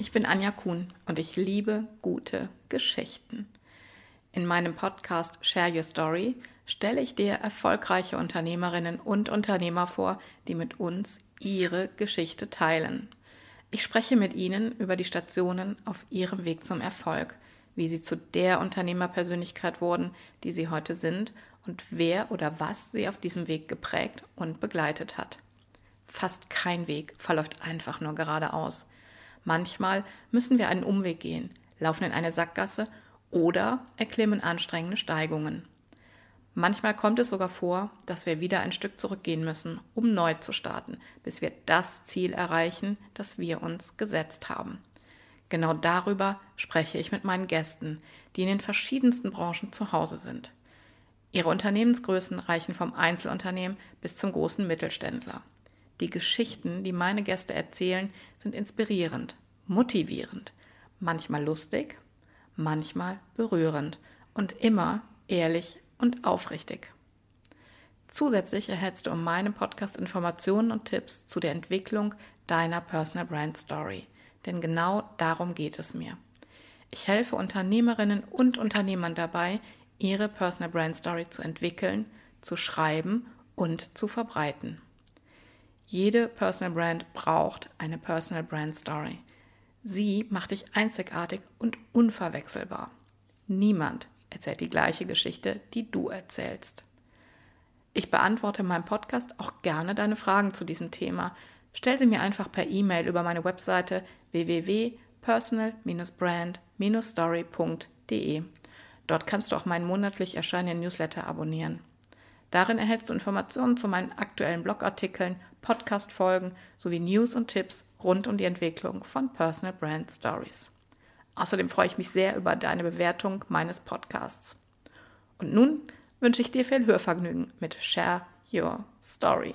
Ich bin Anja Kuhn und ich liebe gute Geschichten. In meinem Podcast Share Your Story stelle ich dir erfolgreiche Unternehmerinnen und Unternehmer vor, die mit uns ihre Geschichte teilen. Ich spreche mit ihnen über die Stationen auf ihrem Weg zum Erfolg, wie sie zu der Unternehmerpersönlichkeit wurden, die sie heute sind und wer oder was sie auf diesem Weg geprägt und begleitet hat. Fast kein Weg verläuft einfach nur geradeaus. Manchmal müssen wir einen Umweg gehen, laufen in eine Sackgasse oder erklimmen anstrengende Steigungen. Manchmal kommt es sogar vor, dass wir wieder ein Stück zurückgehen müssen, um neu zu starten, bis wir das Ziel erreichen, das wir uns gesetzt haben. Genau darüber spreche ich mit meinen Gästen, die in den verschiedensten Branchen zu Hause sind. Ihre Unternehmensgrößen reichen vom Einzelunternehmen bis zum großen Mittelständler. Die Geschichten, die meine Gäste erzählen, sind inspirierend, motivierend, manchmal lustig, manchmal berührend und immer ehrlich und aufrichtig. Zusätzlich erhältst du um meinen Podcast Informationen und Tipps zu der Entwicklung deiner Personal Brand Story. Denn genau darum geht es mir. Ich helfe Unternehmerinnen und Unternehmern dabei, ihre Personal Brand Story zu entwickeln, zu schreiben und zu verbreiten. Jede Personal Brand braucht eine Personal Brand Story. Sie macht dich einzigartig und unverwechselbar. Niemand erzählt die gleiche Geschichte, die du erzählst. Ich beantworte in meinem Podcast auch gerne deine Fragen zu diesem Thema. Stell sie mir einfach per E-Mail über meine Webseite www.personal-brand-story.de. Dort kannst du auch meinen monatlich erscheinenden Newsletter abonnieren. Darin erhältst du Informationen zu meinen aktuellen Blogartikeln, Podcast-Folgen sowie News und Tipps rund um die Entwicklung von Personal Brand Stories. Außerdem freue ich mich sehr über deine Bewertung meines Podcasts. Und nun wünsche ich dir viel Hörvergnügen mit Share Your Story.